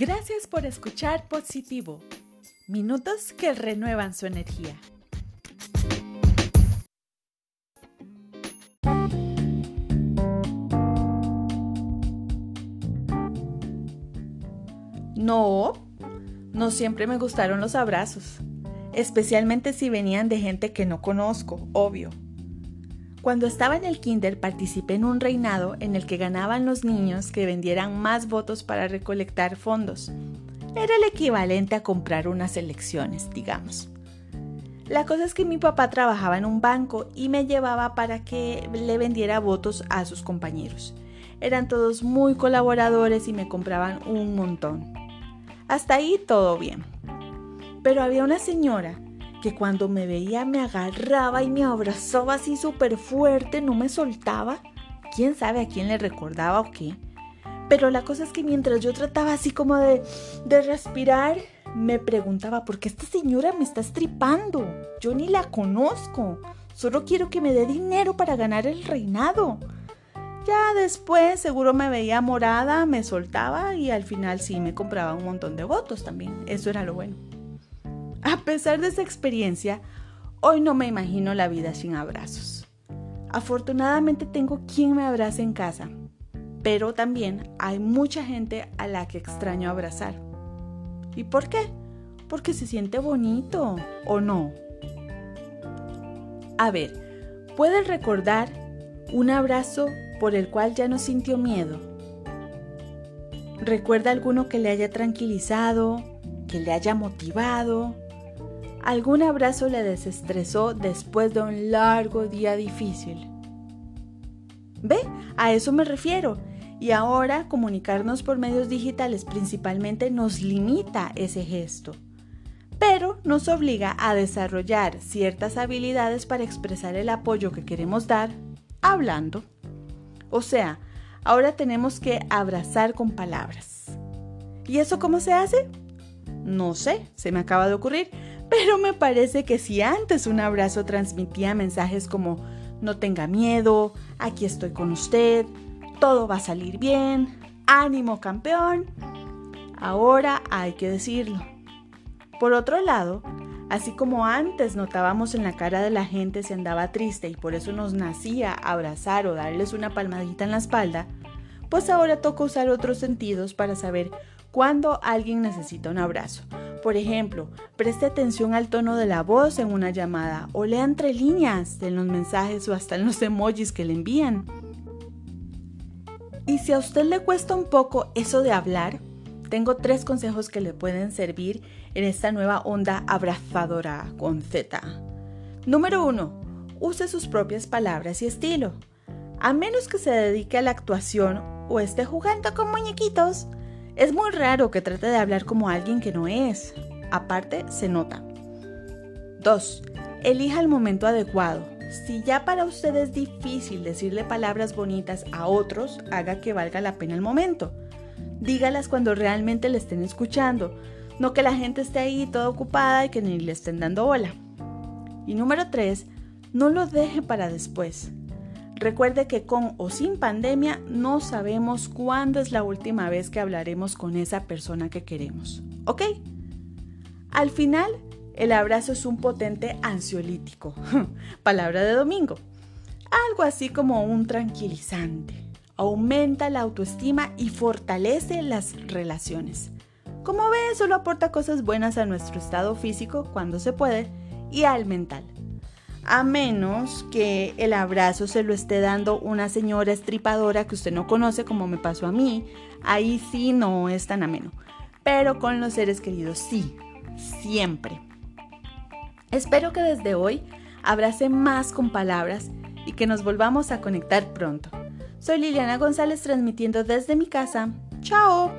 Gracias por escuchar Positivo. Minutos que renuevan su energía. No, no siempre me gustaron los abrazos, especialmente si venían de gente que no conozco, obvio. Cuando estaba en el kinder participé en un reinado en el que ganaban los niños que vendieran más votos para recolectar fondos. Era el equivalente a comprar unas elecciones, digamos. La cosa es que mi papá trabajaba en un banco y me llevaba para que le vendiera votos a sus compañeros. Eran todos muy colaboradores y me compraban un montón. Hasta ahí todo bien. Pero había una señora que cuando me veía me agarraba y me abrazaba así súper fuerte, no me soltaba. ¿Quién sabe a quién le recordaba o qué? Pero la cosa es que mientras yo trataba así como de, de respirar, me preguntaba, ¿por qué esta señora me está estripando? Yo ni la conozco. Solo quiero que me dé dinero para ganar el reinado. Ya después seguro me veía morada, me soltaba y al final sí me compraba un montón de votos también. Eso era lo bueno. A pesar de esa experiencia, hoy no me imagino la vida sin abrazos. Afortunadamente tengo quien me abrace en casa, pero también hay mucha gente a la que extraño abrazar. ¿Y por qué? Porque se siente bonito, ¿o no? A ver, ¿puedes recordar un abrazo por el cual ya no sintió miedo? ¿Recuerda alguno que le haya tranquilizado, que le haya motivado, Algún abrazo le desestresó después de un largo día difícil. ¿Ve? A eso me refiero. Y ahora comunicarnos por medios digitales principalmente nos limita ese gesto, pero nos obliga a desarrollar ciertas habilidades para expresar el apoyo que queremos dar hablando. O sea, ahora tenemos que abrazar con palabras. ¿Y eso cómo se hace? No sé, se me acaba de ocurrir, pero me parece que si antes un abrazo transmitía mensajes como no tenga miedo, aquí estoy con usted, todo va a salir bien, ánimo campeón, ahora hay que decirlo. Por otro lado, así como antes notábamos en la cara de la gente si andaba triste y por eso nos nacía abrazar o darles una palmadita en la espalda, pues ahora toca usar otros sentidos para saber cuándo alguien necesita un abrazo por ejemplo, preste atención al tono de la voz en una llamada o lea entre líneas en los mensajes o hasta en los emojis que le envían. Y si a usted le cuesta un poco eso de hablar, tengo tres consejos que le pueden servir en esta nueva onda abrazadora con Z. Número 1. Use sus propias palabras y estilo. A menos que se dedique a la actuación o esté jugando con muñequitos, es muy raro que trate de hablar como alguien que no es. Aparte, se nota. 2. Elija el momento adecuado. Si ya para usted es difícil decirle palabras bonitas a otros, haga que valga la pena el momento. Dígalas cuando realmente le estén escuchando, no que la gente esté ahí toda ocupada y que ni le estén dando bola. Y número 3. No lo deje para después. Recuerde que con o sin pandemia no sabemos cuándo es la última vez que hablaremos con esa persona que queremos. ¿Ok? Al final, el abrazo es un potente ansiolítico. Palabra de domingo. Algo así como un tranquilizante. Aumenta la autoestima y fortalece las relaciones. Como ve, solo aporta cosas buenas a nuestro estado físico cuando se puede y al mental a menos que el abrazo se lo esté dando una señora estripadora que usted no conoce como me pasó a mí, ahí sí no es tan ameno. Pero con los seres queridos sí, siempre. Espero que desde hoy abrace más con palabras y que nos volvamos a conectar pronto. Soy Liliana González transmitiendo desde mi casa. ¡Chao!